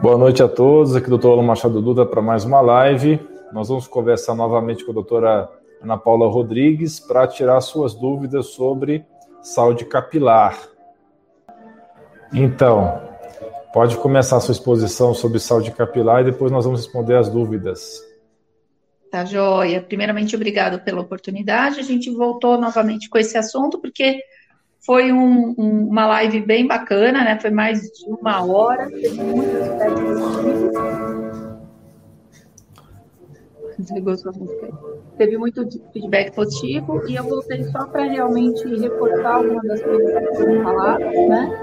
Boa noite a todos. Aqui Dr. Alan Machado Duda para mais uma live. Nós vamos conversar novamente com a doutora Ana Paula Rodrigues para tirar suas dúvidas sobre saúde capilar. Então, pode começar a sua exposição sobre saúde capilar e depois nós vamos responder as dúvidas. Tá joia. Primeiramente, obrigado pela oportunidade. A gente voltou novamente com esse assunto porque foi um, um, uma live bem bacana, né? Foi mais de uma hora, teve. Teve muito feedback positivo e eu voltei só para realmente reforçar algumas das coisas que foram faladas, né?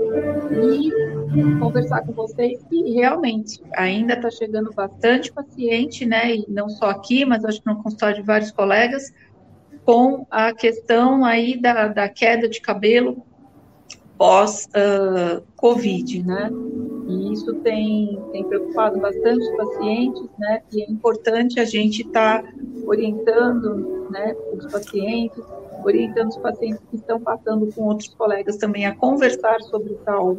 E conversar com vocês que realmente ainda está chegando bastante paciente, né? E não só aqui, mas acho que no consultório de vários colegas, com a questão aí da, da queda de cabelo pós-Covid, uh, né? E isso tem, tem preocupado bastante os pacientes, né? E é importante a gente estar tá orientando né, os pacientes, orientando os pacientes que estão passando com outros colegas também a conversar sobre tal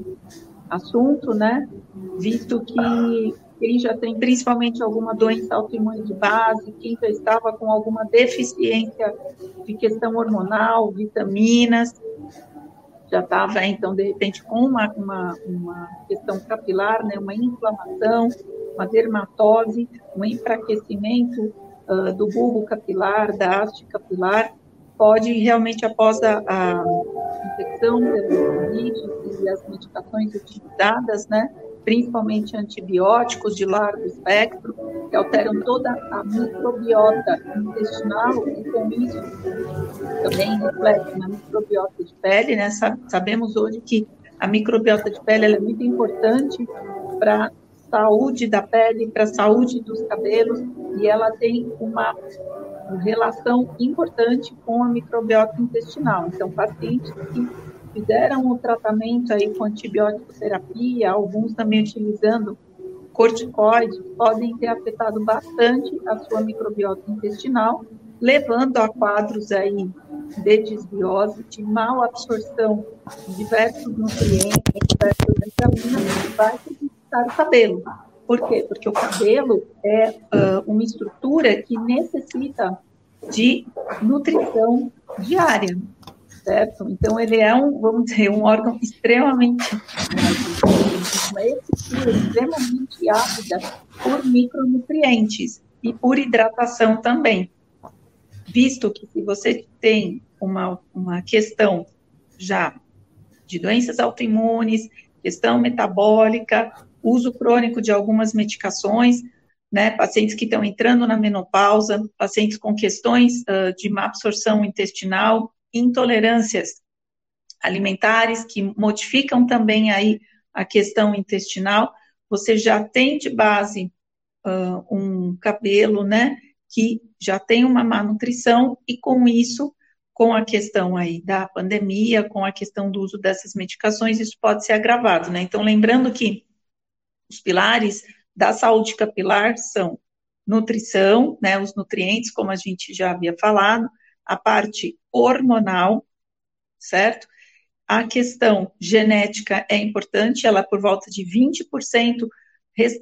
assunto, né? Visto que quem já tem principalmente alguma doença autoimune de base, quem já estava com alguma deficiência de questão hormonal, vitaminas, já estava, então, de repente, com uma, uma, uma questão capilar, né, uma inflamação, uma dermatose, um enfraquecimento uh, do bulbo capilar, da haste capilar, pode realmente, após a, a infecção pelo e as medicações utilizadas, né, principalmente antibióticos de largo espectro, que alteram toda a microbiota intestinal e com isso também reflete na microbiota de pele, né? Sabemos hoje que a microbiota de pele é muito importante para saúde da pele, para a saúde dos cabelos, e ela tem uma relação importante com a microbiota intestinal. Então, pacientes que fizeram o tratamento aí com antibiótico terapia, alguns também utilizando corticoides, podem ter afetado bastante a sua microbiota intestinal, levando a quadros aí de desbiose, de mal absorção de diversos nutrientes, diversas vitaminas, que vai prejudicar o cabelo. Por quê? Porque o cabelo é uh, uma estrutura que necessita de nutrição diária certo? Então, ele é um, vamos dizer, um órgão extremamente, extremamente ávida por micronutrientes e por hidratação também. Visto que se você tem uma, uma questão já de doenças autoimunes, questão metabólica, uso crônico de algumas medicações, né, pacientes que estão entrando na menopausa, pacientes com questões uh, de má absorção intestinal, intolerâncias alimentares que modificam também aí a questão intestinal, você já tem de base uh, um cabelo, né, que já tem uma má nutrição e com isso, com a questão aí da pandemia, com a questão do uso dessas medicações, isso pode ser agravado, né? Então, lembrando que os pilares da saúde capilar são nutrição, né, os nutrientes, como a gente já havia falado, a parte hormonal, certo? A questão genética é importante, ela é por volta de 20%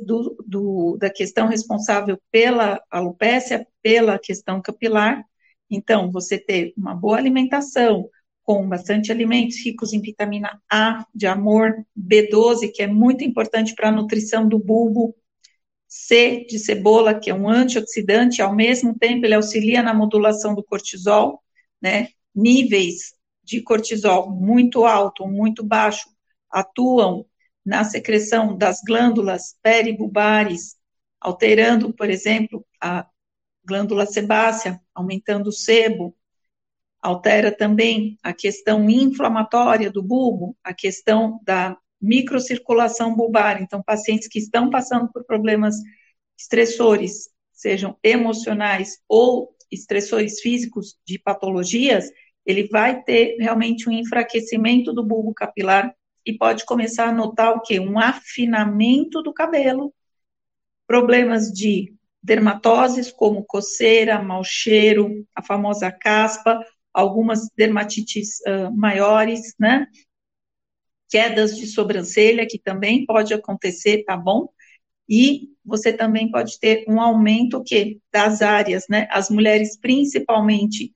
do, do, da questão responsável pela alopécia, pela questão capilar. Então, você ter uma boa alimentação, com bastante alimentos ricos em vitamina A, de amor, B12, que é muito importante para a nutrição do bulbo, C de cebola, que é um antioxidante, ao mesmo tempo ele auxilia na modulação do cortisol, né? Níveis de cortisol muito alto, muito baixo, atuam na secreção das glândulas peribulbares, alterando, por exemplo, a glândula sebácea, aumentando o sebo, altera também a questão inflamatória do bulbo, a questão da microcirculação bulbar. Então, pacientes que estão passando por problemas estressores, sejam emocionais ou estressores físicos de patologias, ele vai ter realmente um enfraquecimento do bulbo capilar e pode começar a notar o quê? Um afinamento do cabelo, problemas de dermatoses como coceira, mau cheiro, a famosa caspa, algumas dermatites uh, maiores, né? Quedas de sobrancelha, que também pode acontecer, tá bom? E você também pode ter um aumento que das áreas, né? As mulheres principalmente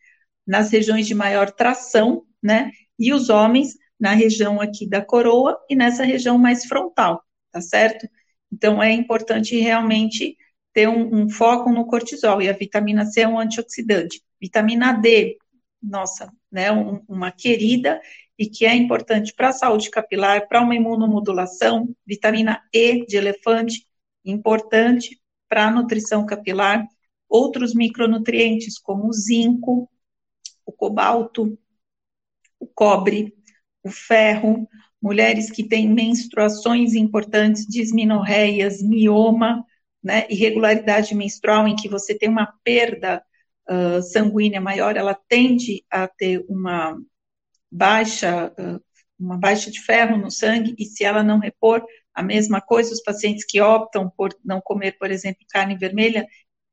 nas regiões de maior tração, né? E os homens na região aqui da coroa e nessa região mais frontal, tá certo? Então é importante realmente ter um, um foco no cortisol e a vitamina C é um antioxidante. Vitamina D, nossa, né? Um, uma querida e que é importante para a saúde capilar, para uma imunomodulação, vitamina E de elefante, importante para a nutrição capilar, outros micronutrientes como o zinco, o cobalto, o cobre, o ferro, mulheres que têm menstruações importantes, disminorreias, mioma, né, irregularidade menstrual, em que você tem uma perda uh, sanguínea maior, ela tende a ter uma baixa, uh, uma baixa de ferro no sangue, e se ela não repor, a mesma coisa, os pacientes que optam por não comer, por exemplo, carne vermelha,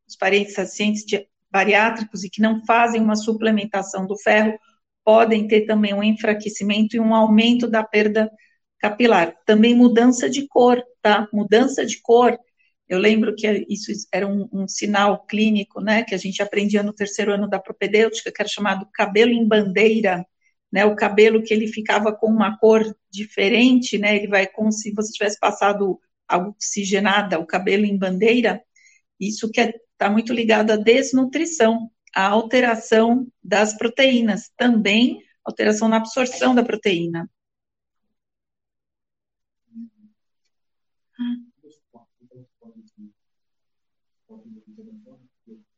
os pacientes bariátricos e que não fazem uma suplementação do ferro, podem ter também um enfraquecimento e um aumento da perda capilar. Também mudança de cor, tá? Mudança de cor. Eu lembro que isso era um, um, sinal clínico, né, que a gente aprendia no terceiro ano da propedêutica, que era chamado cabelo em bandeira, né, o cabelo que ele ficava com uma cor diferente, né, ele vai como se você tivesse passado água oxigenada, o cabelo em bandeira, isso que está é, muito ligado à desnutrição, à alteração das proteínas, também alteração na absorção da proteína.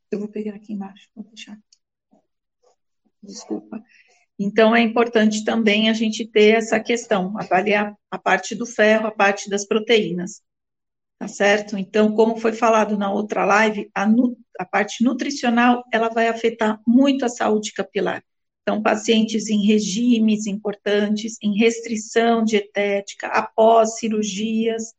Eu vou pegar aqui embaixo, vou deixar. Desculpa. Então, é importante também a gente ter essa questão, avaliar a parte do ferro, a parte das proteínas, tá certo? Então, como foi falado na outra live, a, a parte nutricional, ela vai afetar muito a saúde capilar. Então, pacientes em regimes importantes, em restrição dietética, após cirurgias,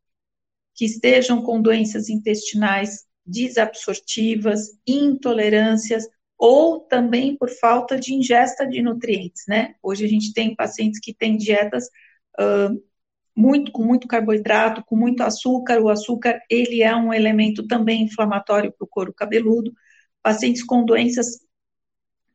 que estejam com doenças intestinais desabsortivas, intolerâncias, ou também por falta de ingesta de nutrientes, né? Hoje a gente tem pacientes que têm dietas uh, muito com muito carboidrato, com muito açúcar. O açúcar ele é um elemento também inflamatório para o couro cabeludo. Pacientes com doenças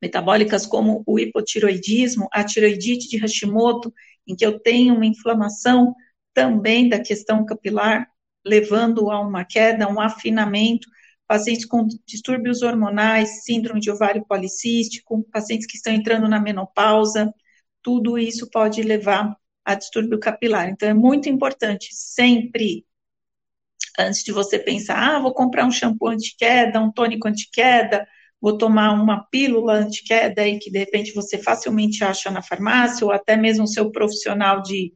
metabólicas como o hipotiroidismo, a tiroidite de Hashimoto, em que eu tenho uma inflamação também da questão capilar, levando a uma queda, um afinamento pacientes com distúrbios hormonais, síndrome de ovário policístico, pacientes que estão entrando na menopausa, tudo isso pode levar a distúrbio capilar. Então, é muito importante sempre, antes de você pensar, ah, vou comprar um shampoo anti-queda, um tônico anti-queda, vou tomar uma pílula anti-queda e que de repente você facilmente acha na farmácia, ou até mesmo seu profissional de,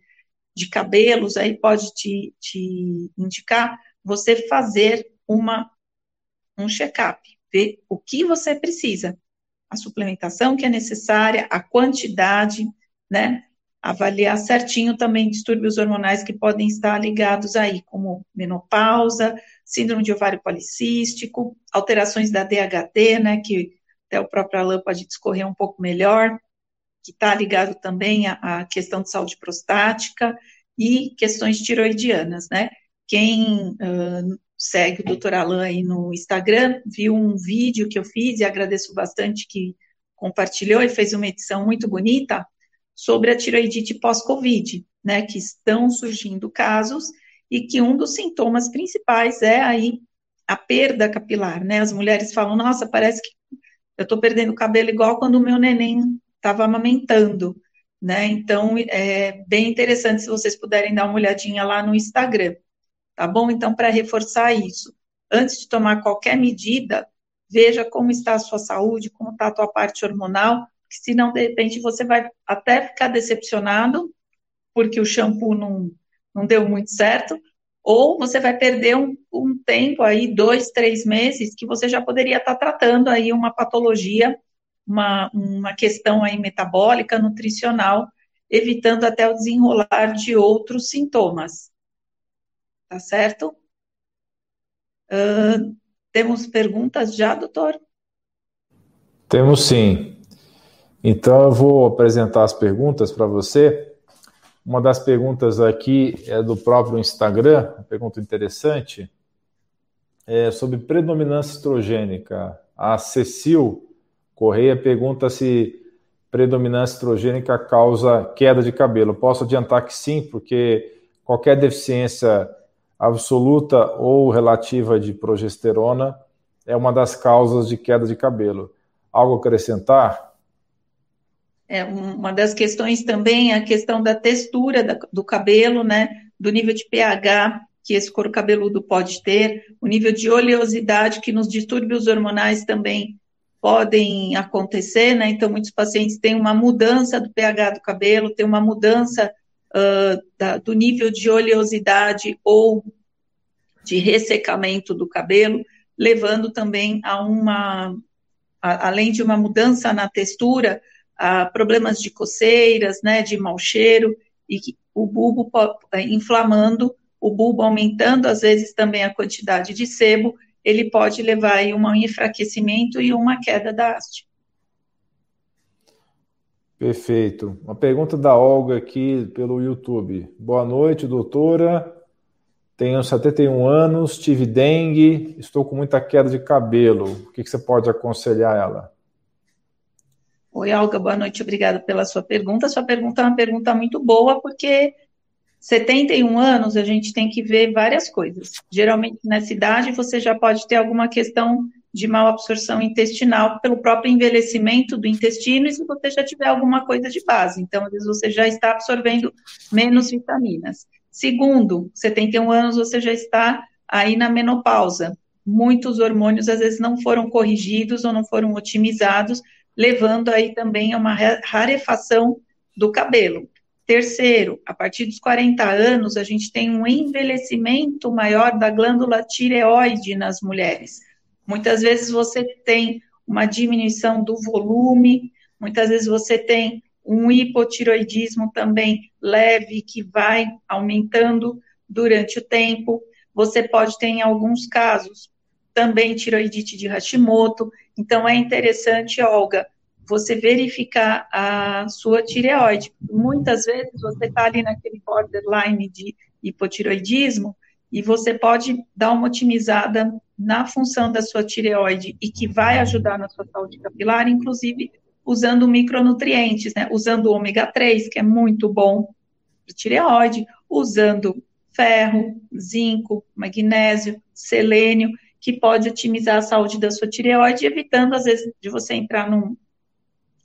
de cabelos aí pode te, te indicar, você fazer uma um check-up, ver o que você precisa, a suplementação que é necessária, a quantidade, né? Avaliar certinho também distúrbios hormonais que podem estar ligados aí, como menopausa, síndrome de ovário policístico, alterações da DHT, né? Que até o próprio Alain pode discorrer um pouco melhor, que está ligado também à, à questão de saúde prostática e questões tiroidianas, né? Quem uh, segue o doutor Alain aí no Instagram, viu um vídeo que eu fiz e agradeço bastante que compartilhou e fez uma edição muito bonita sobre a tiroidite pós-Covid, né, que estão surgindo casos e que um dos sintomas principais é aí a perda capilar, né, as mulheres falam, nossa, parece que eu estou perdendo cabelo igual quando o meu neném estava amamentando, né, então é bem interessante se vocês puderem dar uma olhadinha lá no Instagram tá bom? Então, para reforçar isso, antes de tomar qualquer medida, veja como está a sua saúde, como está a tua parte hormonal, que senão, de repente, você vai até ficar decepcionado, porque o shampoo não, não deu muito certo, ou você vai perder um, um tempo aí, dois, três meses, que você já poderia estar tá tratando aí uma patologia, uma, uma questão aí metabólica, nutricional, evitando até o desenrolar de outros sintomas tá certo? Uh, temos perguntas já, doutor? Temos sim. Então eu vou apresentar as perguntas para você. Uma das perguntas aqui é do próprio Instagram, uma pergunta interessante, é sobre predominância estrogênica. A Cecil Correia pergunta se predominância estrogênica causa queda de cabelo. Posso adiantar que sim, porque qualquer deficiência absoluta ou relativa de progesterona é uma das causas de queda de cabelo. Algo a acrescentar? É, uma das questões também é a questão da textura do cabelo, né? Do nível de pH que esse couro cabeludo pode ter, o nível de oleosidade que nos distúrbios hormonais também podem acontecer, né? Então, muitos pacientes têm uma mudança do pH do cabelo, tem uma mudança uh, da, do nível de oleosidade ou de ressecamento do cabelo, levando também a uma, a, além de uma mudança na textura, a problemas de coceiras, né, de mau cheiro, e o bulbo é, inflamando, o bulbo aumentando, às vezes também a quantidade de sebo, ele pode levar a um enfraquecimento e uma queda da haste. Perfeito. Uma pergunta da Olga aqui pelo YouTube. Boa noite, doutora. Tenho 71 anos, tive dengue, estou com muita queda de cabelo. O que, você pode aconselhar ela? Oi, Olga, boa noite, obrigada pela sua pergunta. Sua pergunta é uma pergunta muito boa, porque 71 anos a gente tem que ver várias coisas. Geralmente, nessa idade, você já pode ter alguma questão de mal absorção intestinal pelo próprio envelhecimento do intestino e se você já tiver alguma coisa de base. Então, às vezes, você já está absorvendo menos vitaminas. Segundo, 71 anos você já está aí na menopausa. Muitos hormônios às vezes não foram corrigidos ou não foram otimizados, levando aí também a uma rarefação do cabelo. Terceiro, a partir dos 40 anos, a gente tem um envelhecimento maior da glândula tireoide nas mulheres. Muitas vezes você tem uma diminuição do volume, muitas vezes você tem um hipotiroidismo também leve que vai aumentando durante o tempo. Você pode ter, em alguns casos, também tiroidite de Hashimoto. Então, é interessante, Olga, você verificar a sua tireoide. Muitas vezes você está ali naquele borderline de hipotiroidismo e você pode dar uma otimizada na função da sua tireoide e que vai ajudar na sua saúde capilar, inclusive usando micronutrientes, né? Usando ômega 3, que é muito bom para tireoide, usando ferro, zinco, magnésio, selênio, que pode otimizar a saúde da sua tireoide, evitando, às vezes, de você entrar num,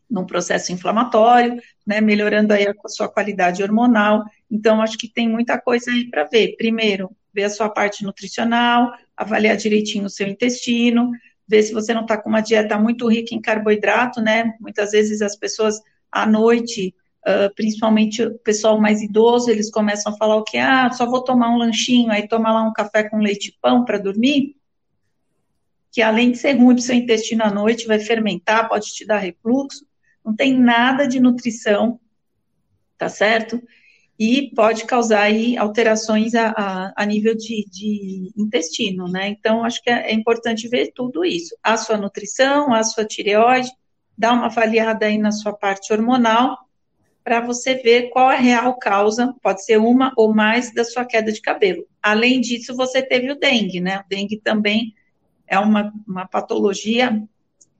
num processo inflamatório, né, melhorando aí a sua qualidade hormonal. Então, acho que tem muita coisa aí para ver. Primeiro, ver a sua parte nutricional, avaliar direitinho o seu intestino, ver se você não está com uma dieta muito rica em carboidrato, né? Muitas vezes as pessoas à noite, uh, principalmente o pessoal mais idoso, eles começam a falar o que? Ah, só vou tomar um lanchinho, aí toma lá um café com leite e pão para dormir. Que além de ser ruim para o seu intestino à noite, vai fermentar, pode te dar refluxo. Não tem nada de nutrição, tá certo? E pode causar aí alterações a, a, a nível de, de, intestino, né? Então, acho que é, é, importante ver tudo isso. A sua nutrição, a sua tireoide, dar uma avaliada aí na sua parte hormonal, para você ver qual a real causa, pode ser uma ou mais da sua queda de cabelo. Além disso, você teve o dengue, né? O dengue também é uma, uma patologia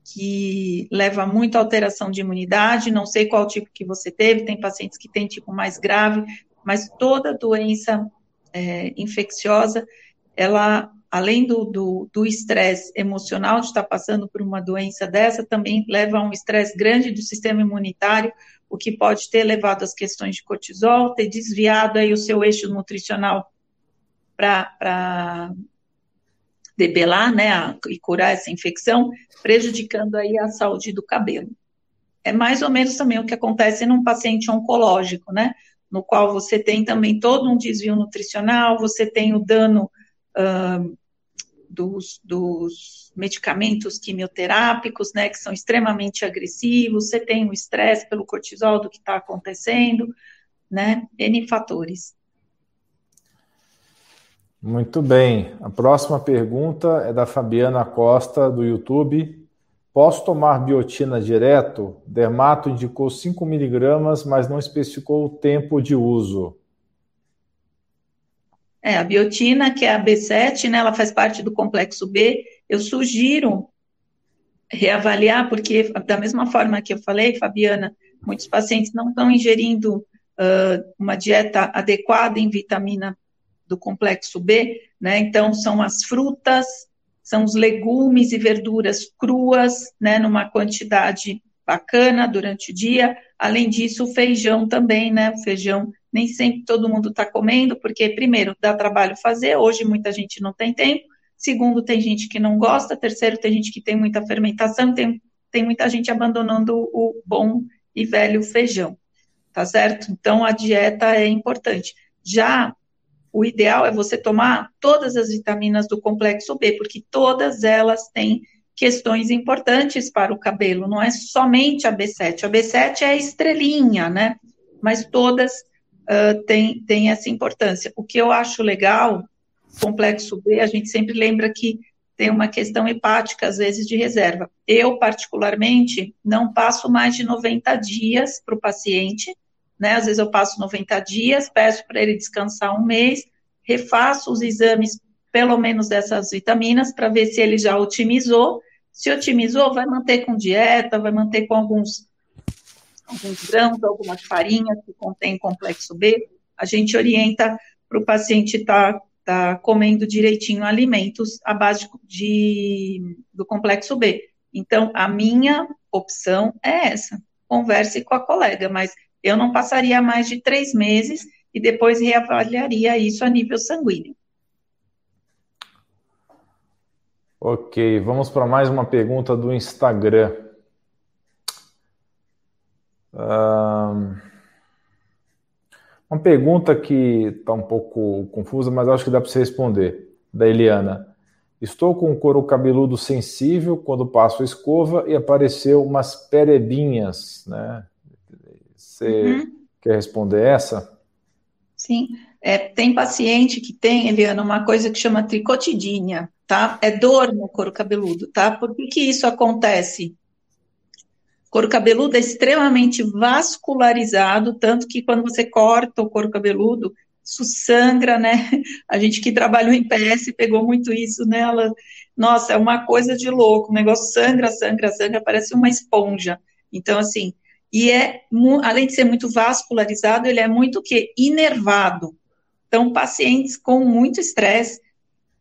que leva muito à alteração de imunidade, não sei qual tipo que você teve, tem pacientes que têm tipo mais grave, mas toda doença é, infecciosa, ela, além do estresse emocional de estar passando por uma doença dessa, também leva a um estresse grande do sistema imunitário, o que pode ter levado às questões de cortisol, ter desviado aí o seu eixo nutricional para debelar, né, a, e curar essa infecção, prejudicando aí a saúde do cabelo. É mais ou menos também o que acontece num paciente oncológico, né, no qual você tem também todo um desvio nutricional, você tem o dano uh, dos, dos, medicamentos quimioterápicos, né, que são extremamente agressivos, você tem o estresse pelo cortisol do que está acontecendo, né, N fatores. Muito bem. A próxima pergunta é da Fabiana Costa, do YouTube. Posso tomar biotina direto? Dermato indicou 5 miligramas, mas não especificou o tempo de uso. É, a biotina, que é a B7, né, ela faz parte do complexo B. Eu sugiro reavaliar, porque da mesma forma que eu falei, Fabiana, muitos pacientes não estão ingerindo uh, uma dieta adequada em vitamina do complexo B, né? Então, são as frutas, são os legumes e verduras cruas, né, numa quantidade bacana durante o dia. Além disso, o feijão também, né? O feijão nem sempre todo mundo está comendo, porque, primeiro, dá trabalho fazer, hoje muita gente não tem tempo. Segundo, tem gente que não gosta. Terceiro, tem gente que tem muita fermentação. Tem, tem muita gente abandonando o bom e velho feijão, tá certo? Então, a dieta é importante. Já o ideal é você tomar todas as vitaminas do complexo B, porque todas elas têm questões importantes para o cabelo, não é somente a B7. A B7 é a estrelinha, né? Mas todas uh, têm, têm essa importância. O que eu acho legal, complexo B, a gente sempre lembra que tem uma questão hepática, às vezes, de reserva. Eu, particularmente, não passo mais de 90 dias para o paciente, né? Às vezes eu passo 90 dias, peço para ele descansar um mês, refaço os exames, pelo menos dessas vitaminas, para ver se ele já otimizou. Se otimizou, vai manter com dieta, vai manter com alguns, alguns grãos, algumas farinhas que contém complexo B. A gente orienta para o paciente estar tá, tá comendo direitinho alimentos à base de, do complexo B. Então, a minha opção é essa. Converse com a colega, mas eu não passaria mais de três meses e depois reavaliaria isso a nível sanguíneo. Ok, vamos para mais uma pergunta do Instagram. uma pergunta que está um pouco confusa, mas acho que dá para você responder, da Eliana. Estou com o couro cabeludo sensível quando passo a escova e apareceu umas perebinhas, né? Você uhum. quer responder essa? Sim. É, tem paciente que tem, Eliana, uma coisa que chama tricotidínia, tá? É dor no couro cabeludo, tá? Por que, que isso acontece? O couro cabeludo é extremamente vascularizado, tanto que quando você corta o couro cabeludo, isso sangra, né? A gente que trabalhou em PS pegou muito isso nela. Nossa, é uma coisa de louco. O negócio sangra, sangra, sangra, parece uma esponja. Então, assim, e é, além de ser muito vascularizado, ele é muito que inervado. Então, pacientes com muito estresse,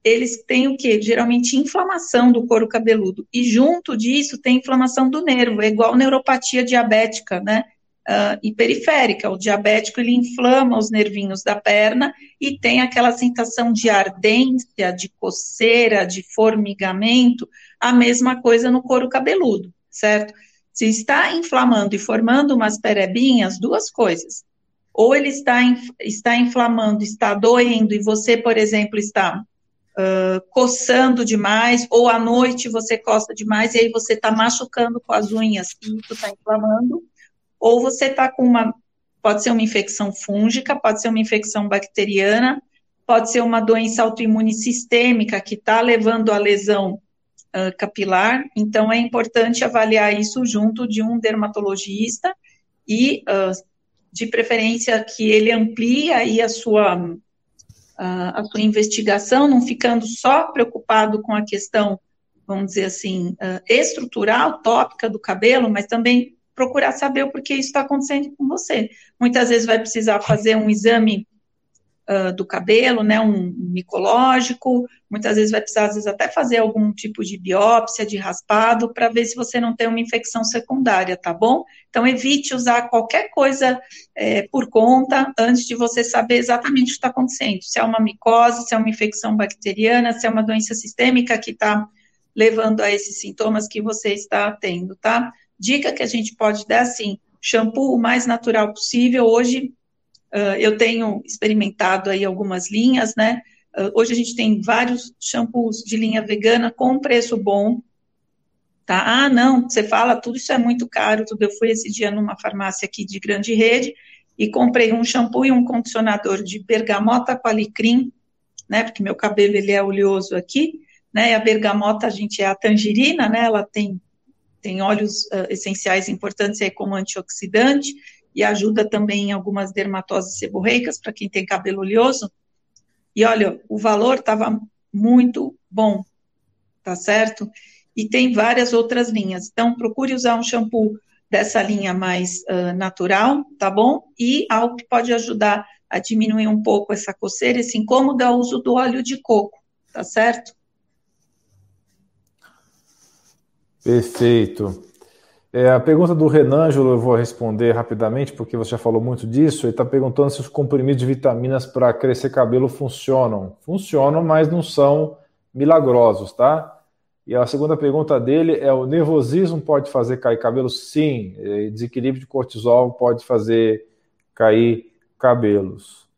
eles têm o que? Geralmente inflamação do couro cabeludo. E junto disso tem inflamação do nervo, é igual neuropatia diabética, né? Uh, e periférica. O diabético ele inflama os nervinhos da perna e tem aquela sensação de ardência, de coceira, de formigamento, a mesma coisa no couro cabeludo, certo? Se está inflamando e formando umas perebinhas, duas coisas. Ou ele está, está inflamando, está doendo, e você, por exemplo, está uh, coçando demais, ou à noite você coça demais, e aí você está machucando com as unhas, e isso está inflamando. Ou você está com uma. Pode ser uma infecção fúngica, pode ser uma infecção bacteriana, pode ser uma doença autoimune sistêmica que está levando à lesão uh, capilar, então é importante avaliar isso junto de um dermatologista e, uh, de preferência, que ele amplie aí a sua, uh, a sua investigação, não ficando só preocupado com a questão, vamos dizer assim, estrutural, tópica do cabelo, mas também procurar saber o porquê isso está acontecendo com você. Muitas vezes vai precisar fazer um exame do cabelo, né, um micológico, muitas vezes vai precisar, às vezes, até fazer algum tipo de biópsia, de raspado, para ver se você não tem uma infecção secundária, tá bom? Então, evite usar qualquer coisa é, por conta antes de você saber exatamente o que está acontecendo, se é uma micose, se é uma infecção bacteriana, se é uma doença sistêmica que está levando a esses sintomas que você está tendo, tá? Dica que a gente pode dar, assim, shampoo o mais natural possível. Hoje, Uh, eu tenho experimentado aí algumas linhas, né? Uh, hoje a gente tem vários shampoos de linha vegana com preço bom. Tá? Ah, não, você fala, tudo isso é muito caro. Tudo. Eu fui esse dia numa farmácia aqui de grande rede e comprei um shampoo e um condicionador de bergamota com alecrim, né? Porque meu cabelo ele é oleoso aqui, né? E a bergamota, a gente é a tangerina, né? Ela tem tem óleos uh, essenciais importantes aí como antioxidante e ajuda também em algumas dermatoses seborreicas para quem tem cabelo oleoso. E olha, o valor estava muito bom, tá certo? E tem várias outras linhas. Então, procure usar um shampoo dessa linha mais uh, natural, tá bom? E algo que pode ajudar a diminuir um pouco essa coceira, esse incômodo é o uso do óleo de coco, tá certo? Perfeito. É, a pergunta do Renângelo eu vou responder rapidamente, porque você já falou muito disso. Ele está perguntando se os comprimidos de vitaminas para crescer cabelo funcionam. Funcionam, mas não são milagrosos, tá? E a segunda pergunta dele é: o nervosismo pode fazer cair cabelo? Sim. Desequilíbrio de cortisol pode fazer cair cabelos.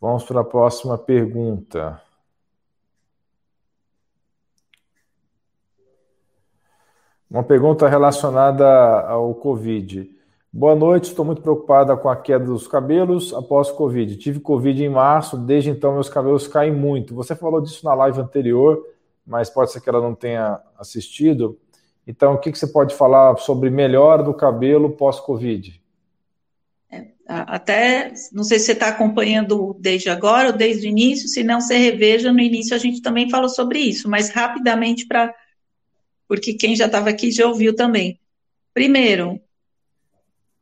Vamos para a próxima pergunta. Uma pergunta relacionada ao Covid. Boa noite, estou muito preocupada com a queda dos cabelos após Covid. Tive Covid em março, desde então meus cabelos caem muito. Você falou disso na live anterior, mas pode ser que ela não tenha assistido. Então, o que, que você pode falar sobre melhora do cabelo pós-Covid? É, até, não sei se você está acompanhando desde agora ou desde o início, se não, você reveja, no início a gente também falou sobre isso, mas rapidamente para porque quem já estava aqui já ouviu também. Primeiro,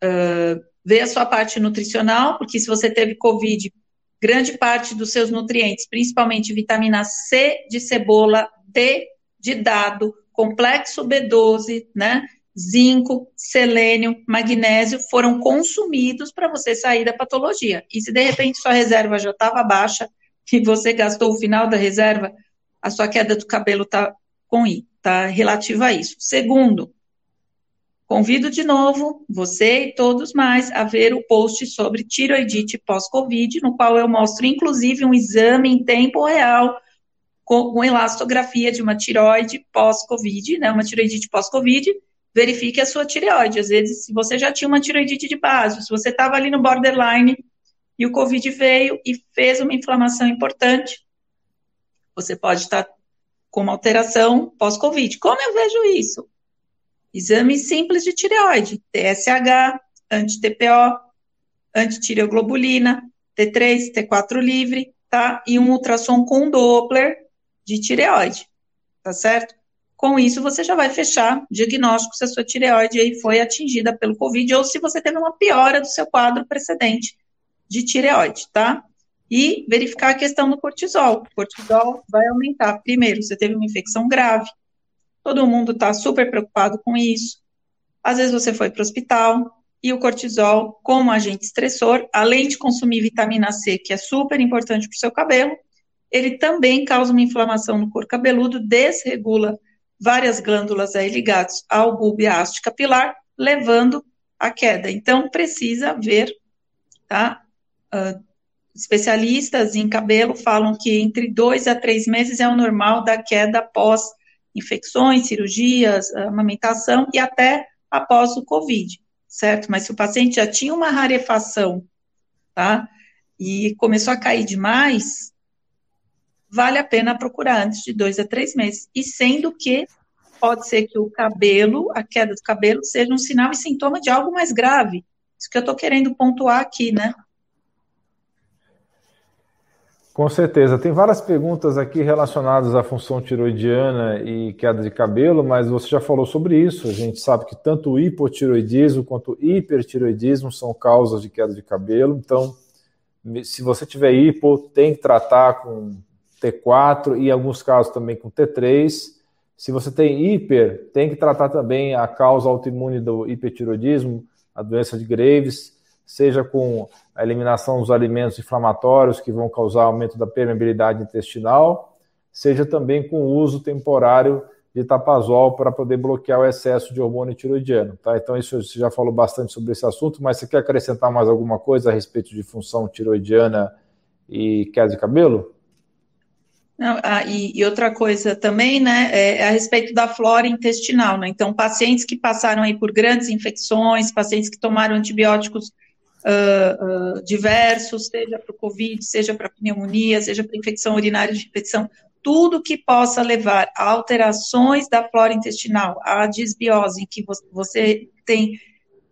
uh, ver a sua parte nutricional, porque se você teve Covid, grande parte dos seus nutrientes, principalmente vitamina C de cebola, D de dado, complexo B12, né? Zinco, selênio, magnésio foram consumidos para você sair da patologia. E se de repente sua reserva já estava baixa e você gastou o final da reserva, a sua queda do cabelo está com I está relativa a isso. Segundo, convido de novo você e todos mais a ver o post sobre tiroidite pós-Covid, no qual eu mostro inclusive um exame em tempo real com, elastografia de uma tiroide pós-Covid, né, uma tiroidite pós-Covid, verifique a sua tireoide. Às vezes, se você já tinha uma tiroidite de base, se você estava ali no borderline e o Covid veio e fez uma inflamação importante, você pode estar com uma alteração pós-Covid. Como eu vejo isso? Exame simples de tireoide, TSH, anti-TPO, antitireoglobulina, T3, T4 livre, tá? E um ultrassom com Doppler de tireoide, tá certo? Com isso, você já vai fechar diagnóstico se a sua tireoide aí foi atingida pelo Covid ou se você teve uma piora do seu quadro precedente de tireoide, tá? E verificar a questão do cortisol. O cortisol vai aumentar. Primeiro, você teve uma infecção grave, todo mundo está super preocupado com isso. Às vezes você foi para o hospital e o cortisol, como agente estressor, além de consumir vitamina C, que é super importante para o seu cabelo, ele também causa uma inflamação no couro cabeludo, desregula várias glândulas aí ligadas ao bulbo e haste capilar, levando à queda. Então, precisa ver, tá? Uh, especialistas em cabelo falam que entre dois a três meses é o normal da queda após infecções, cirurgias, amamentação e até após o Covid, certo? Mas se o paciente já tinha uma rarefação, tá? E começou a cair demais, vale a pena procurar antes de dois a três meses. E sendo que pode ser que o cabelo, a queda do cabelo, seja um sinal e sintoma de algo mais grave. Isso que eu estou querendo pontuar aqui, né? Com certeza. Tem várias perguntas aqui relacionadas à função tiroidiana e queda de cabelo, mas você já falou sobre isso. A gente sabe que tanto o hipotiroidismo quanto o hipertiroidismo são causas de queda de cabelo. Então, se você tiver hipo, tem que tratar com T4 e em alguns casos também com T3. Se você tem hiper, tem que tratar também a causa autoimune do hipertiroidismo, a doença de Graves seja com a eliminação dos alimentos inflamatórios que vão causar aumento da permeabilidade intestinal, seja também com o uso temporário de tapazol para poder bloquear o excesso de hormônio tiroidiano, tá? Então isso você já falou bastante sobre esse assunto, mas você quer acrescentar mais alguma coisa a respeito de função tiroidiana e queda de cabelo? Não, ah, e, e, outra coisa também, né, é, é, a respeito da flora intestinal, né? Então, pacientes que passaram aí por grandes infecções, pacientes que tomaram antibióticos uh, diversos, seja para o Covid, seja para pneumonia, seja para infecção urinária de repetição, tudo que possa levar a alterações da flora intestinal, a disbiose, que você tem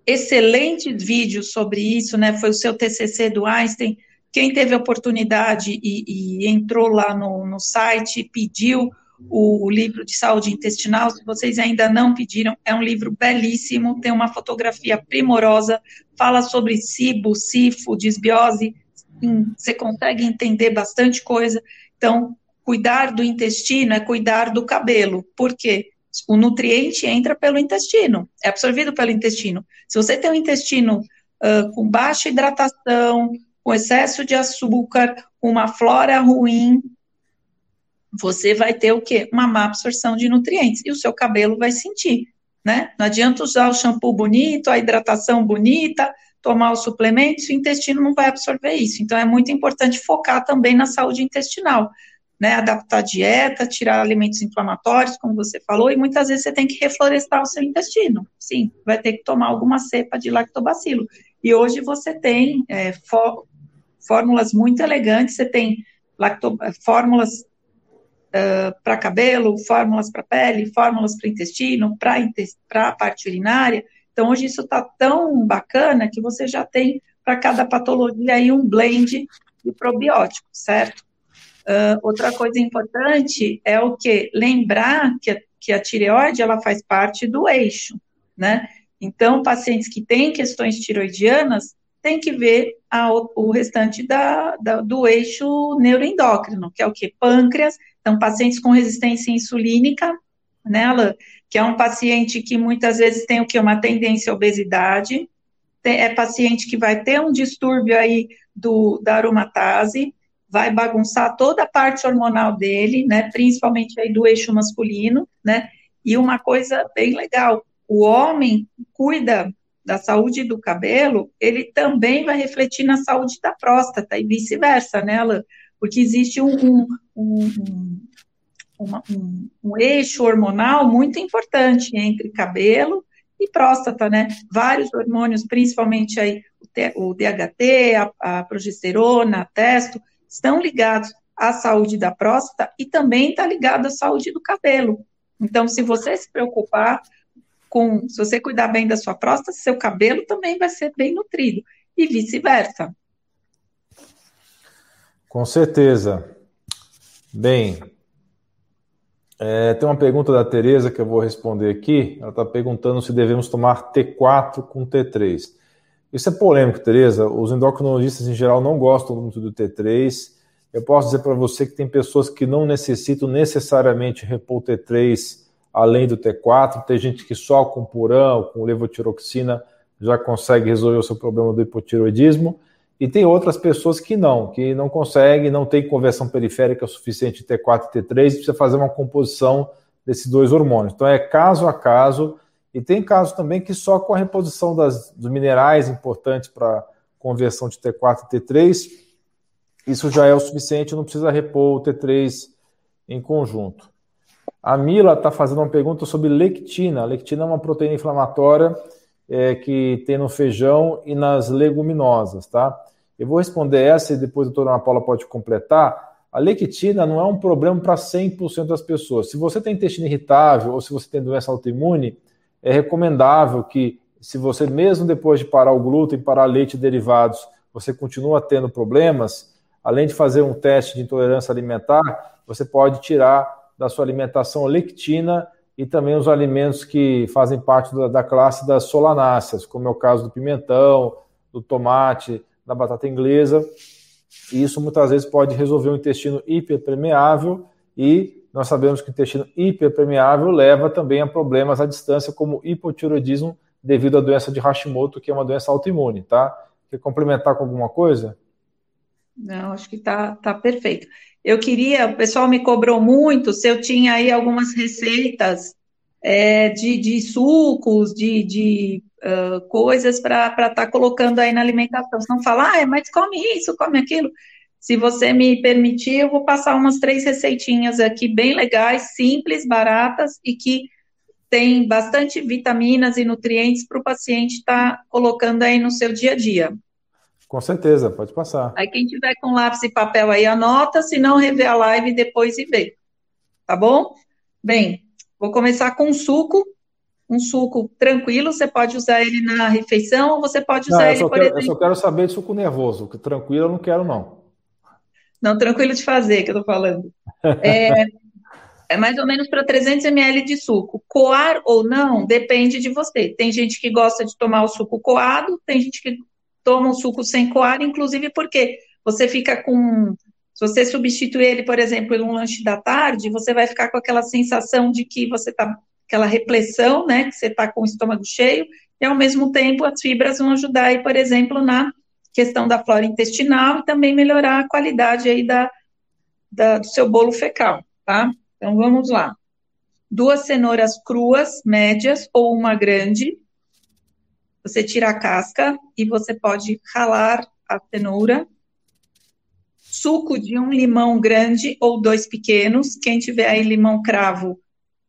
excelentes vídeos sobre isso, né? Foi o seu TCC do Einstein. Quem teve a oportunidade e, e entrou lá no, no site, pediu o, livro de saúde intestinal, se vocês ainda não pediram, é um livro belíssimo, tem uma fotografia primorosa, fala sobre cibo, sifo, disbiose, você consegue entender bastante coisa. Então, cuidar do intestino é cuidar do cabelo. Por quê? O nutriente entra pelo intestino, é absorvido pelo intestino. Se você tem um intestino uh, com baixa hidratação, com excesso de açúcar, com uma flora ruim, você vai ter o quê? Uma má absorção de nutrientes. E o seu cabelo vai sentir, né? Não adianta usar o shampoo bonito, a hidratação bonita, tomar os suplementos, o intestino não vai absorver isso. Então, é muito importante focar também na saúde intestinal né, adaptar a dieta, tirar alimentos inflamatórios, como você falou, e muitas vezes você tem que reflorestar o seu intestino. Sim, vai ter que tomar alguma cepa de lactobacilo. E hoje você tem é, fórmulas muito elegantes, você tem fórmulas uh, para cabelo, fórmulas para pele, fórmulas para intestino, para a parte urinária. Então, hoje isso está tão bacana que você já tem para cada patologia aí um blend de probióticos, certo? Uh, outra coisa importante é o que? Lembrar que a, que a tireoide, ela faz parte do eixo, né? Então, pacientes que têm questões tiroidianas têm que ver a, o restante da, da, do eixo neuroendócrino, que é o que? Pâncreas. Então, pacientes com resistência insulínica, né, Alan? Que é um paciente que muitas vezes tem o que? Uma tendência à obesidade. É paciente que vai ter um distúrbio aí do, da aromatase, vai bagunçar toda a parte hormonal dele, né, principalmente aí do eixo masculino, né, e uma coisa bem legal, o homem cuida da saúde do cabelo, ele também vai refletir na saúde da próstata e vice-versa, né, Alan? Porque existe um, um, um, uma, um, um eixo hormonal muito importante entre cabelo e próstata, né? Vários hormônios, principalmente aí o DHT, a, a progesterona, a testo, estão ligados à saúde da próstata e também está ligado à saúde do cabelo. Então, se você se preocupar com, se você cuidar bem da sua próstata, seu cabelo também vai ser bem nutrido e vice-versa. Com certeza. Bem, é, tem uma pergunta da Tereza que eu vou responder aqui. Ela está perguntando se devemos tomar T4 com T3. Isso é polêmico, Tereza. Os endocrinologistas em geral não gostam muito do T3. Eu posso dizer para você que tem pessoas que não necessitam necessariamente repor T3 além do T4. Tem gente que só com purão, com levotiroxina, já consegue resolver o seu problema do hipotiroidismo. E tem outras pessoas que não, que não conseguem, não tem conversão periférica suficiente de T4 e T3, e precisa fazer uma composição desses dois hormônios. Então é caso a caso e tem casos também que só com a reposição das, dos minerais importantes para conversão de T4 e T3, isso já é o suficiente, não precisa repor o T3 em conjunto. A Mila está fazendo uma pergunta sobre lectina. A lectina é uma proteína inflamatória é, que tem no feijão e nas leguminosas, tá? Eu vou responder essa e depois a doutora Ana Paula pode completar. A lectina não é um problema para 100% das pessoas. Se você tem intestino irritável ou se você tem doença autoimune, é recomendável que, se você, mesmo depois de parar o glúten, parar leite e derivados, você continua tendo problemas, além de fazer um teste de intolerância alimentar, você pode tirar da sua alimentação lectina e também os alimentos que fazem parte da, da classe das solanáceas, como é o caso do pimentão, do tomate, da batata inglesa. E isso muitas vezes pode resolver o intestino hiperpermeável e nós sabemos que o intestino hiperpermeável leva também a problemas à distância, como hipotiroidismo, devido à doença de Hashimoto, que é uma doença autoimune, tá? Quer complementar com alguma coisa? Não, acho que tá, tá perfeito. Eu queria, o pessoal me cobrou muito se eu tinha aí algumas receitas é, de, de, sucos, de, de uh, coisas para estar tá colocando aí na alimentação. Não falar, ah, mas come isso, come aquilo. Se você me permitir, eu vou passar umas três receitinhas aqui bem legais, simples, baratas e que tem bastante vitaminas e nutrientes para o paciente estar tá colocando aí no seu dia a dia. Com certeza, pode passar. Aí quem tiver com lápis e papel aí anota, se não rever a live depois e vê. tá bom? Bem, vou começar com um suco, um suco tranquilo, você pode usar ele na refeição ou você pode usar não, ele, por quero, exemplo... Eu só quero saber de suco nervoso, que tranquilo eu não quero, não. Não, tranquilo de fazer, que eu tô falando. É, é mais ou menos para 300 ml de suco. Coar ou não, depende de você. Tem gente que gosta de tomar o suco coado, tem gente que toma o suco sem coar, inclusive porque você fica com. Se você substituir ele, por exemplo, em um lanche da tarde, você vai ficar com aquela sensação de que você está. aquela repressão, né? Que você está com o estômago cheio, e ao mesmo tempo as fibras vão ajudar aí, por exemplo, na questão da flora intestinal e também melhorar a qualidade aí da, da do seu bolo fecal, tá? Então vamos lá. Duas cenouras cruas, médias ou uma grande. Você tira a casca e você pode ralar a cenoura. Suco de um limão grande ou dois pequenos. Quem tiver aí limão cravo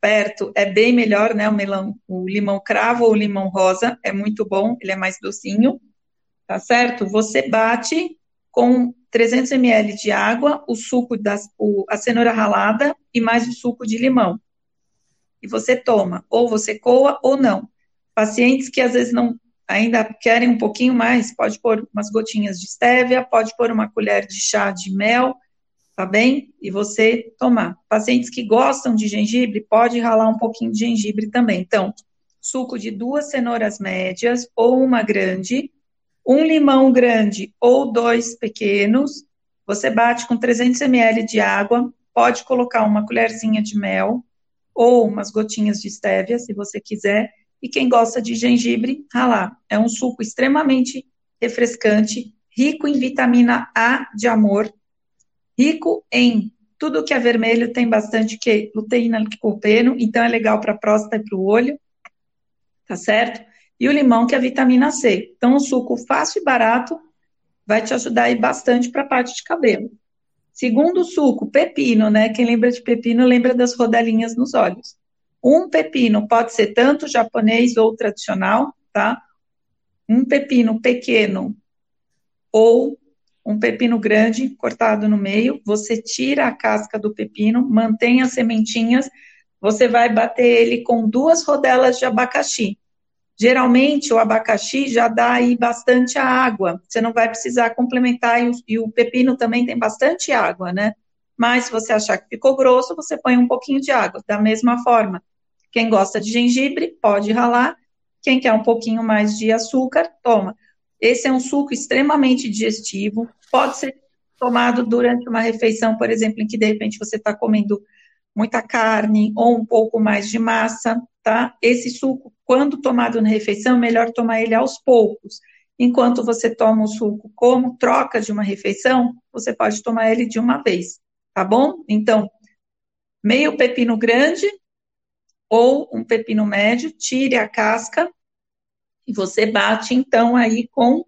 perto é bem melhor, né? O, melão, o limão cravo ou limão rosa é muito bom, ele é mais docinho, tá certo? Você bate com 300 ml de água, o suco da a cenoura ralada e mais o suco de limão. E você toma, ou você coa ou não. Pacientes que às vezes não ainda querem um pouquinho mais, pode pôr umas gotinhas de estévia, pode pôr uma colher de chá de mel, tá bem? E você tomar. Pacientes que gostam de gengibre, pode ralar um pouquinho de gengibre também. Então, suco de duas cenouras médias ou uma grande, um limão grande ou dois pequenos, você bate com 300 ml de água, pode colocar uma colherzinha de mel ou umas gotinhas de estévia, se você quiser, e quem gosta de gengibre, ralar. É um suco extremamente refrescante, rico em vitamina A de amor, rico em tudo que é vermelho, tem bastante que luteína, licopeno, então é legal para a próstata e para o olho, tá certo? e o limão, que é vitamina C. Então, um suco fácil e barato vai te ajudar aí bastante para a parte de cabelo. Segundo suco, pepino, né? Quem lembra de pepino lembra das rodelinhas nos olhos. Um pepino pode ser tanto japonês ou tradicional, tá? Um pepino pequeno ou um pepino grande cortado no meio, você tira a casca do pepino, mantém as sementinhas, você vai bater ele com duas rodelas de abacaxi. Geralmente o abacaxi já dá aí bastante água, você não vai precisar complementar, e o, e o pepino também tem bastante água, né? Mas se você achar que ficou grosso, você põe um pouquinho de água. Da mesma forma, quem gosta de gengibre, pode ralar. Quem quer um pouquinho mais de açúcar, toma. Esse é um suco extremamente digestivo, pode ser tomado durante uma refeição, por exemplo, em que de repente você está comendo muita carne ou um pouco mais de massa, tá? Esse suco, quando tomado na refeição, melhor tomar ele aos poucos. Enquanto você toma o suco como troca de uma refeição, você pode tomar ele de uma vez, tá bom? Então, meio pepino grande ou um pepino médio, tire a casca e você bate então aí com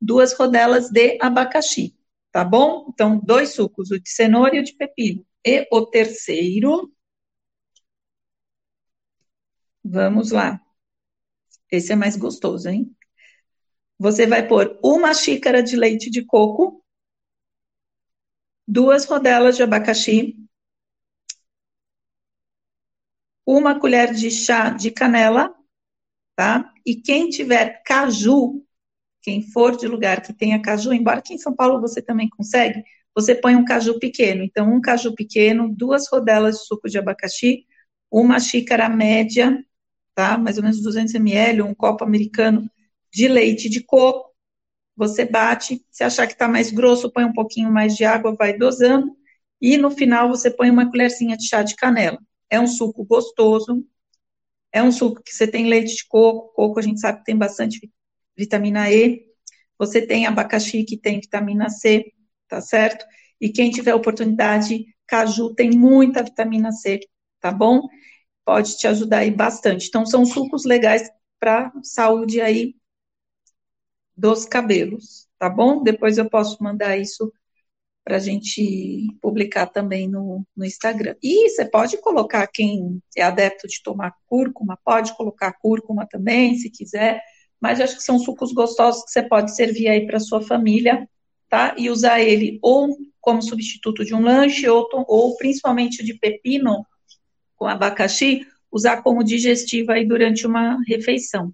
duas rodelas de abacaxi, tá bom? Então, dois sucos, o de cenoura e o de pepino. E o terceiro, vamos lá. Esse é mais gostoso, hein? Você vai pôr uma xícara de leite de coco, duas rodelas de abacaxi, uma colher de chá de canela, tá? E quem tiver caju, quem for de lugar que tenha caju, embora aqui em São Paulo você também consegue, você põe um caju pequeno. Então, um caju pequeno, duas rodelas de suco de abacaxi, uma xícara média, tá? Mais ou menos 200 ml, um copo americano de leite de coco. Você bate, se achar que está mais grosso, põe um pouquinho mais de água, vai dosando. E no final você põe uma colherzinha de chá de canela. É um suco gostoso. É um suco que você tem leite de coco. Coco a gente sabe que tem bastante vitamina E. Você tem abacaxi que tem vitamina C tá certo? E quem tiver oportunidade, caju tem muita vitamina C, tá bom? Pode te ajudar aí bastante. Então, são sucos legais para saúde aí dos cabelos, tá bom? Depois eu posso mandar isso para a gente publicar também no, no Instagram. E você pode colocar, quem é adepto de tomar cúrcuma, pode colocar cúrcuma também, se quiser, mas acho que são sucos gostosos que você pode servir aí para sua família tá? E usar ele ou como substituto de um lanche, ou, ou principalmente de pepino com abacaxi, usar como digestivo aí durante uma refeição.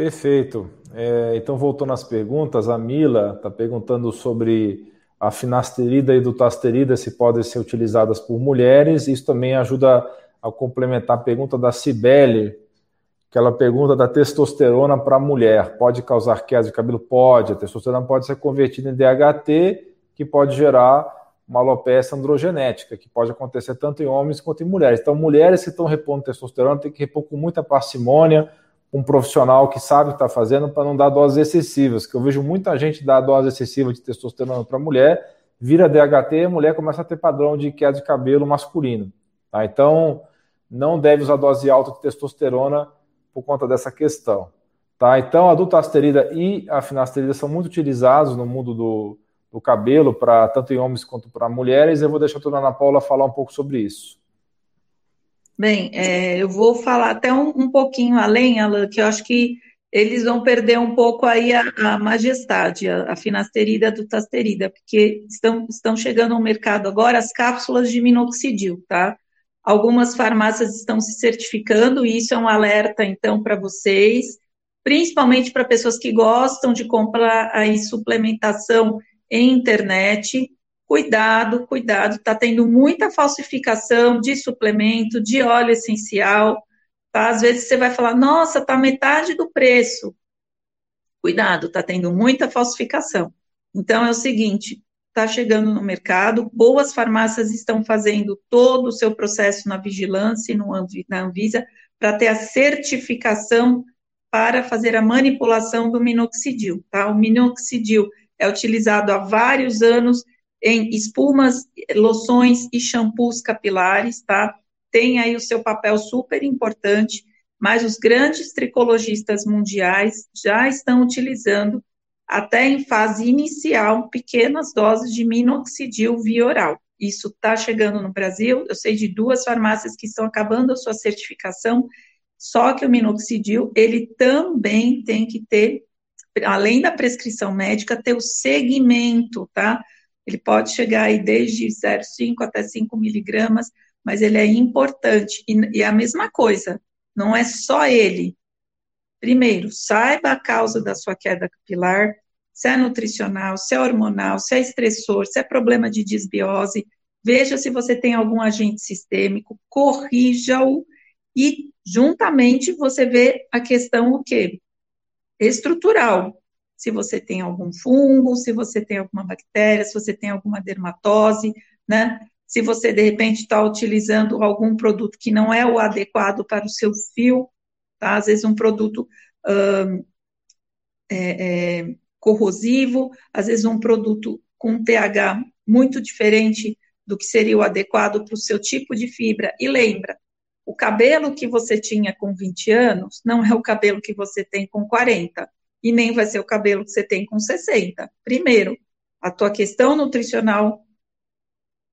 Perfeito. É, então, voltando às perguntas, a Mila está perguntando sobre a finasterida e dutasterida, se podem ser utilizadas por mulheres. Isso também ajuda a complementar a pergunta da Cibele, que ela pergunta da testosterona para mulher. Pode causar queda de cabelo? Pode. A testosterona pode ser convertida em DHT, que pode gerar uma alopecia androgenética, que pode acontecer tanto em homens quanto em mulheres. Então, mulheres que estão repondo testosterona têm que repor com muita parcimônia, um profissional que sabe o que está fazendo para não dar doses excessivas, que eu vejo muita gente dar dose excessiva de testosterona para mulher, vira DHT, a mulher começa a ter padrão de queda de cabelo masculino. Tá? Então, não deve usar dose alta de testosterona por conta dessa questão. Tá? Então, a dutasterida e a finasterida são muito utilizados no mundo do, do cabelo, para tanto em homens quanto para mulheres. Eu vou deixar a dona Ana Paula falar um pouco sobre isso. Bem, é, eu vou falar até um, um, pouquinho além, Alan, que eu acho que eles vão perder um pouco aí a, a majestade, a, a finasterida e a dutasterida, porque estão, estão chegando ao mercado agora as cápsulas de minoxidil, tá? Algumas farmácias estão se certificando, e isso é um alerta, então, para vocês, principalmente para pessoas que gostam de comprar aí suplementação em internet. Cuidado, cuidado, está tendo muita falsificação de suplemento, de óleo essencial. Tá? Às vezes você vai falar, nossa, está metade do preço. Cuidado, está tendo muita falsificação. Então é o seguinte: está chegando no mercado, boas farmácias estão fazendo todo o seu processo na vigilância e no, na Anvisa para ter a certificação para fazer a manipulação do minoxidil, tá? O minoxidil é utilizado há vários anos em espumas, loções e shampoos capilares, tá? Tem aí o seu papel super importante, mas os grandes tricologistas mundiais já estão utilizando até em fase inicial, pequenas doses de minoxidil via oral. Isso está chegando no Brasil. Eu sei de duas farmácias que estão acabando a sua certificação. Só que o minoxidil, ele também tem que ter, além da prescrição médica, ter o segmento, tá? Ele pode chegar aí desde 0,5 até 5 miligramas, mas ele é importante. E, e é a mesma coisa, não é só ele, Primeiro, saiba a causa da sua queda capilar, se é nutricional, se é hormonal, se é estressor, se é problema de disbiose. Veja se você tem algum agente sistêmico, corrija-o e juntamente você vê a questão o quê? Estrutural. Se você tem algum fungo, se você tem alguma bactéria, se você tem alguma dermatose, né? Se você de repente está utilizando algum produto que não é o adequado para o seu fio, tá? Às vezes um produto é, é, corrosivo, às vezes um produto com pH muito diferente do que seria o adequado para o seu tipo de fibra. E lembra, o cabelo que você tinha com 20 anos não é o cabelo que você tem com 40, e nem vai ser o cabelo que você tem com 60. Primeiro, a tua questão nutricional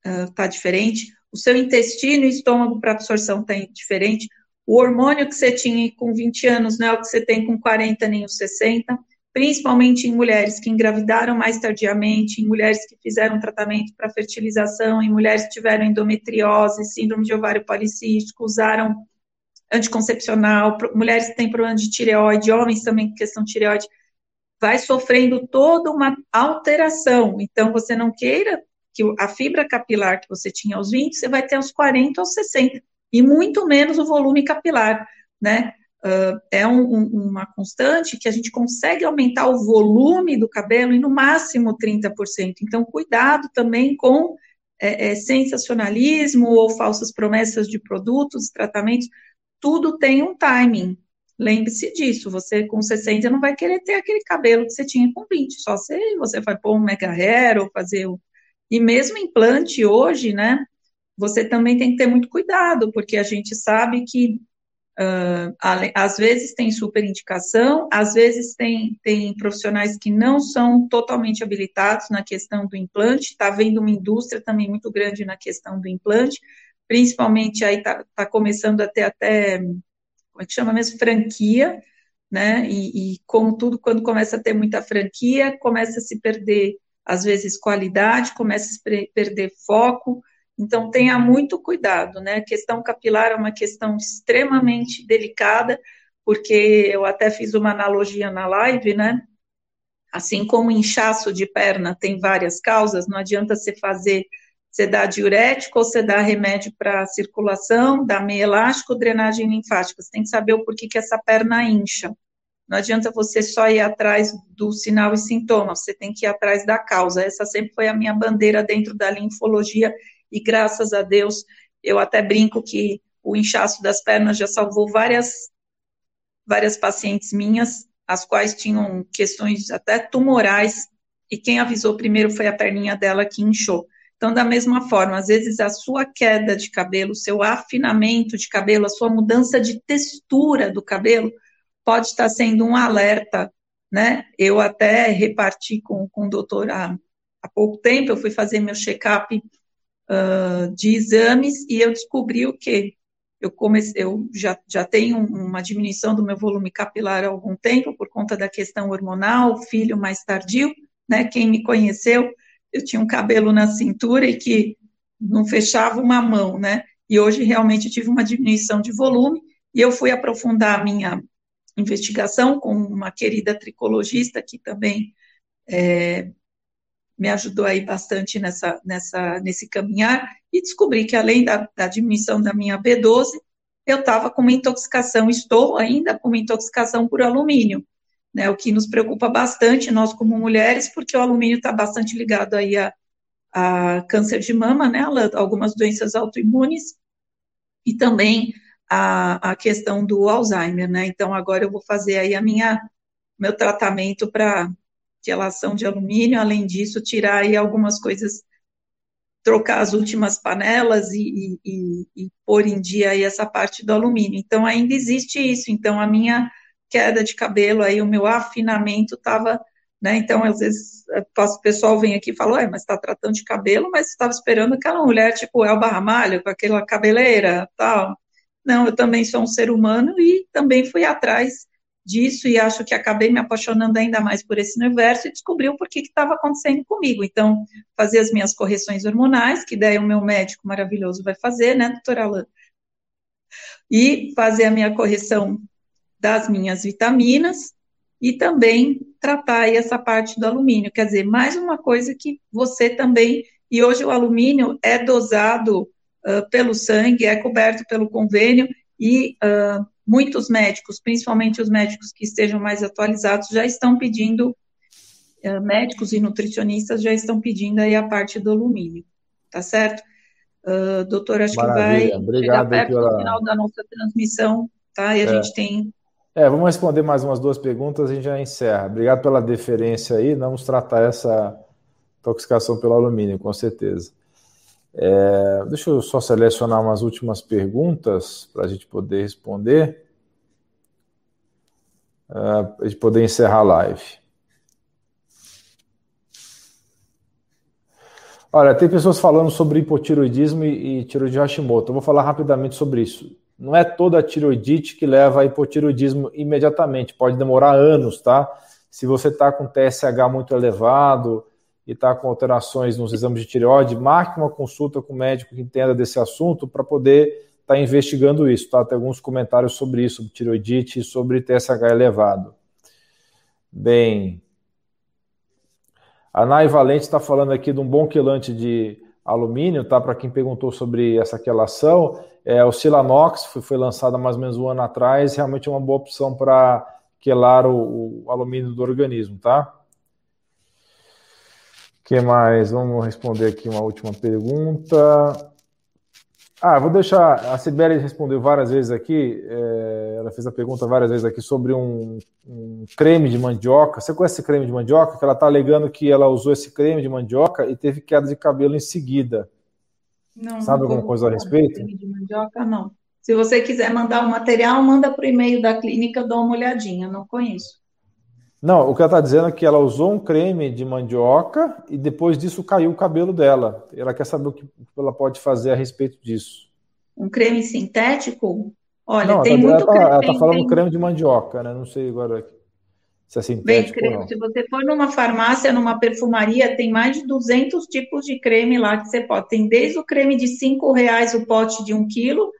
está uh, diferente, o seu intestino e estômago para absorção está diferente, o hormônio que você tinha com 20 anos não é o que você tem com 40 nem os 60, principalmente em mulheres que engravidaram mais tardiamente, em mulheres que fizeram tratamento para fertilização, em mulheres que tiveram endometriose, síndrome de ovário policístico, usaram anticoncepcional, mulheres que têm problema de tireoide, homens também com questão de tireoide, vai sofrendo toda uma alteração. Então, você não queira que a fibra capilar que você tinha aos 20, você vai ter aos 40 ou 60 e muito menos o volume capilar, né? Uh, é um, um, uma constante que a gente consegue aumentar o volume do cabelo em no máximo 30%. Então, cuidado também com é, é, sensacionalismo ou falsas promessas de produtos, tratamentos, tudo tem um timing. Lembre-se disso, você com 60 não vai querer ter aquele cabelo que você tinha com 20, só se você vai pôr um mega hair ou fazer o... E mesmo implante hoje, né, você também tem que ter muito cuidado, porque a gente sabe que uh, às vezes tem super indicação, às vezes tem, tem profissionais que não são totalmente habilitados na questão do implante, está havendo uma indústria também muito grande na questão do implante, principalmente aí está tá começando a ter até, como é que chama mesmo, franquia, né? E, e, como tudo, quando começa a ter muita franquia, começa a se perder, às vezes, qualidade, começa a se perder foco. Então, tenha muito cuidado, né? A questão capilar é uma questão extremamente delicada, porque eu até fiz uma analogia na live, né? Assim como inchaço de perna tem várias causas, não adianta você fazer, você dá diurético ou você dá remédio para circulação, dá meio elástico, drenagem linfática. Você tem que saber o porquê que essa perna incha. Não adianta você só ir atrás do sinal e sintoma, você tem que ir atrás da causa. Essa sempre foi a minha bandeira dentro da linfologia e graças a Deus eu até brinco que o inchaço das pernas já salvou várias várias pacientes minhas as quais tinham questões até tumorais, e quem avisou primeiro foi a perninha dela que inchou. Então, da mesma forma, às vezes a sua queda de cabelo, o seu afinamento de cabelo, a sua mudança de textura do cabelo, pode estar sendo um alerta, né? Eu até reparti com, com o doutor há, há pouco tempo, eu fui fazer meu check-up uh, de exames e eu descobri o quê? eu comecei, eu já, já tenho uma diminuição do meu volume capilar há algum tempo por conta da questão hormonal, filho mais tardio, né? Quem me conheceu, eu tinha um cabelo na cintura e que não fechava uma mão, né? E hoje realmente tive uma diminuição de volume e eu fui aprofundar a minha investigação com uma querida tricologista que também é, me ajudou aí bastante nessa, nessa, nesse caminhar e descobri que além da, da diminuição da minha B12, eu estava com uma intoxicação, estou ainda com uma intoxicação por alumínio, né, o que nos preocupa bastante, nós como mulheres, porque o alumínio está bastante ligado aí a, a, câncer de mama, né, algumas doenças autoimunes, e também a, a questão do Alzheimer, né, então agora eu vou fazer aí a minha, meu tratamento para relação de alumínio, além disso, tirar aí algumas coisas, trocar as últimas panelas e, e, e, pôr em dia aí essa parte do alumínio. Então, ainda existe isso. Então, a minha queda de cabelo, aí o meu afinamento estava, né, então, às vezes, o pessoal vem aqui e fala, mas está tratando de cabelo, mas estava esperando aquela mulher, tipo, Elba Ramalho, com aquela cabeleira, tal. Não, eu também sou um ser humano e também fui atrás disso e acho que acabei me apaixonando ainda mais por esse universo e descobri o porquê que estava acontecendo comigo. Então, fazer as minhas correções hormonais, que daí o meu médico maravilhoso vai fazer, né, doutora Alain? E fazer a minha correção das minhas vitaminas e também tratar aí essa parte do alumínio. Quer dizer, mais uma coisa que você também. E hoje o alumínio é dosado uh, pelo sangue, é coberto pelo convênio e uh, muitos médicos, principalmente os médicos que estejam mais atualizados, já estão pedindo, uh, médicos e nutricionistas já estão pedindo aí a parte do alumínio, tá certo? Uh, doutor, acho Maravilha. que vai Obrigado, chegar perto do final da nossa transmissão, tá? E a é. gente tem... É, vamos responder mais umas duas perguntas e a gente já encerra. Obrigado pela deferência aí, vamos tratar essa intoxicação pelo alumínio, com certeza. É, deixa eu só selecionar umas últimas perguntas para a gente poder responder, é, para a gente poder encerrar a live. Olha, tem pessoas falando sobre hipotiroidismo e, e tiroide Hashimoto. Eu vou falar rapidamente sobre isso. Não é toda a tiroidite que leva a hipotiroidismo imediatamente, pode demorar anos, tá? Se você está com TSH muito elevado, e está com alterações nos exames de tireoide, marque uma consulta com o médico que entenda desse assunto para poder estar tá investigando isso. Tá? Tem alguns comentários sobre isso, sobre tireoidite e sobre TSH elevado. Bem, a Nai Valente está falando aqui de um bom quelante de alumínio, tá? Para quem perguntou sobre essa quelação, é, o Silanox foi, foi lançado há mais ou menos um ano atrás, realmente é uma boa opção para quelar o, o alumínio do organismo, tá? que mais? Vamos responder aqui uma última pergunta. Ah, vou deixar. A Sibeli respondeu várias vezes aqui. É, ela fez a pergunta várias vezes aqui sobre um, um, creme de mandioca. Você conhece esse creme de mandioca? Que ela está alegando que ela usou esse creme de mandioca e teve queda de cabelo em seguida. Não, Sabe não alguma coisa a respeito? Creme de mandioca, não. Se você quiser mandar o material, manda para o e-mail da clínica, dou uma olhadinha. Não conheço. Não, o que ela está dizendo é que ela usou um creme de mandioca e depois disso caiu o cabelo dela. Ela quer saber o que ela pode fazer a respeito disso. Um creme sintético? Olha, não, tem muito creme. Ela está falando tem... creme de mandioca, né? Não sei agora se é sintético Bem, Se você for numa farmácia, numa perfumaria, tem mais de 200 tipos de creme lá que você pode. Tem desde o creme de 5 reais o pote de 1 um quilo,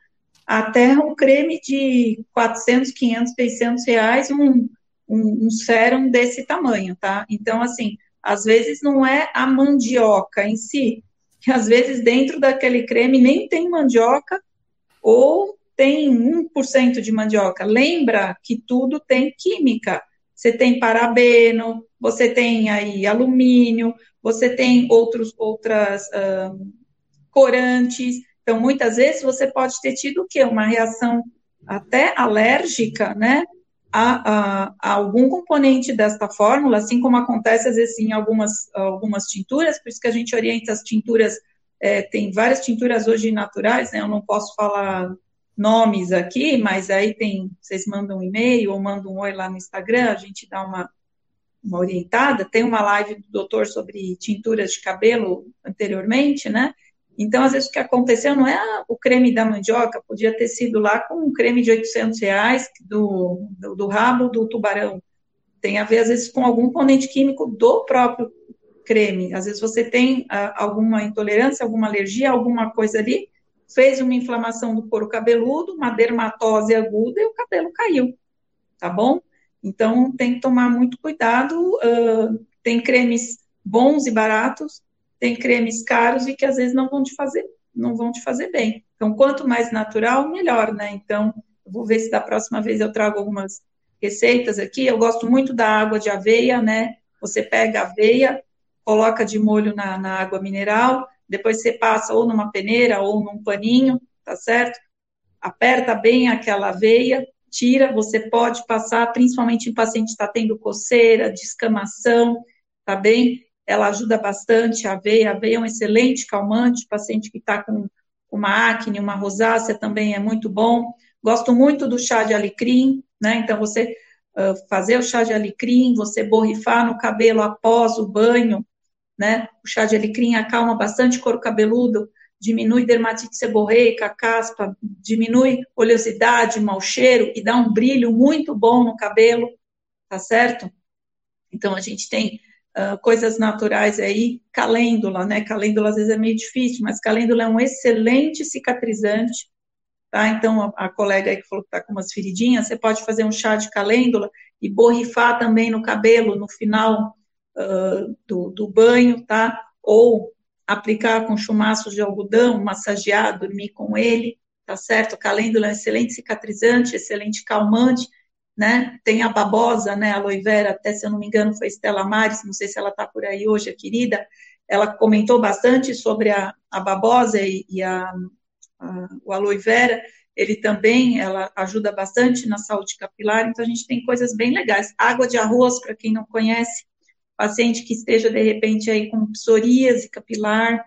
até um creme de 400, 500, 600 reais, um, um, um sérum desse tamanho, tá? Então, assim, às vezes não é a mandioca em si, que às vezes dentro daquele creme nem tem mandioca, ou tem 1% de mandioca. Lembra que tudo tem química. Você tem parabeno, você tem aí alumínio, você tem outros, outras um, corantes. Então, muitas vezes você pode ter tido o quê? Uma reação até alérgica, né? A, a, a, algum componente desta fórmula, assim como acontece às vezes em algumas, algumas tinturas, por isso que a gente orienta as tinturas, é, tem várias tinturas hoje naturais, né? Eu não posso falar nomes aqui, mas aí tem, vocês mandam um e-mail ou mandam um oi lá no Instagram, a gente dá uma, uma orientada. Tem uma live do doutor sobre tinturas de cabelo anteriormente, né? Então, às vezes, o que aconteceu não é o creme da mandioca, podia ter sido lá com um creme de 800 reais do, do, do rabo do tubarão. Tem a ver, às vezes, com algum componente químico do próprio creme. Às vezes, você tem uh, alguma intolerância, alguma alergia, alguma coisa ali, fez uma inflamação do couro cabeludo, uma dermatose aguda e o cabelo caiu, tá bom? Então tem que tomar muito cuidado. Uh, tem cremes bons e baratos, tem cremes caros e que às vezes não vão te fazer, não vão te fazer bem. Então quanto mais natural, melhor, né? Então vou ver se da próxima vez eu trago algumas receitas aqui. Eu gosto muito da água de aveia, né? Você pega a aveia, coloca de molho na, na água mineral, depois você passa ou numa peneira ou num paninho, tá certo? Aperta bem aquela veia, tira, você pode passar, principalmente em paciente que está tendo coceira, descamação, tá bem? Ela ajuda bastante a aveia, a aveia é um excelente calmante, paciente que está com uma acne, uma rosácea também é muito bom. Gosto muito do chá de alecrim, né? Então, você uh, fazer o chá de alecrim, você borrifar no cabelo após o banho, né? O chá de alecrim acalma bastante couro cabeludo, diminui dermatite seborreica, caspa, diminui oleosidade, mau cheiro e dá um brilho muito bom no cabelo, tá certo? Então a gente tem uh, coisas naturais aí, calêndula, né? Calêndula às vezes é meio difícil, mas calêndula é um excelente cicatrizante, tá? Então a, a colega aí que falou que tá com umas feridinhas, você pode fazer um chá de calêndula e borrifar também no cabelo no final do, do banho, tá? Ou aplicar com chumaços de algodão, massagear, dormir com ele, tá certo? Calêndula é um excelente cicatrizante, excelente calmante, né? Tem a babosa, né? A aloe vera, até se eu não me engano foi Estela Mares, não sei se ela tá por aí hoje, a querida, ela comentou bastante sobre a, a babosa e, e a, a, o aloe vera, ele também, ela ajuda bastante na saúde capilar, então a gente tem coisas bem legais. Água de arroz, para quem não conhece, paciente que esteja de repente aí com psoríase capilar,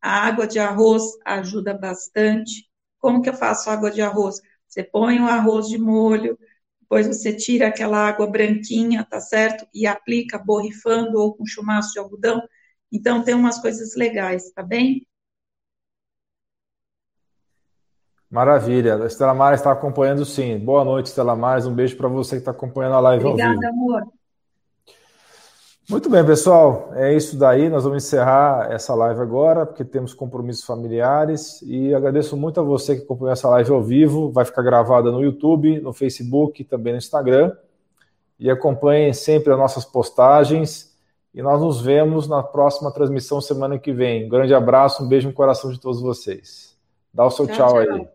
a água de arroz ajuda bastante. Como que eu faço água de arroz? Você põe o arroz de molho, depois você tira aquela água branquinha, tá certo? E aplica borrifando ou com chumaço de algodão. Então tem umas coisas legais, tá bem? Maravilha. A Estela Mares está acompanhando sim. Boa noite, Estela Mares. Um beijo para você que está acompanhando a live Obrigada, ao vivo. Obrigada, amor. Muito bem, pessoal. É isso daí. Nós vamos encerrar essa live agora, porque temos compromissos familiares. E agradeço muito a você que acompanhou essa live ao vivo. Vai ficar gravada no YouTube, no Facebook, também no Instagram. E acompanhem sempre as nossas postagens. E nós nos vemos na próxima transmissão semana que vem. Um grande abraço, um beijo no coração de todos vocês. Dá o seu tchau, tchau, tchau. aí.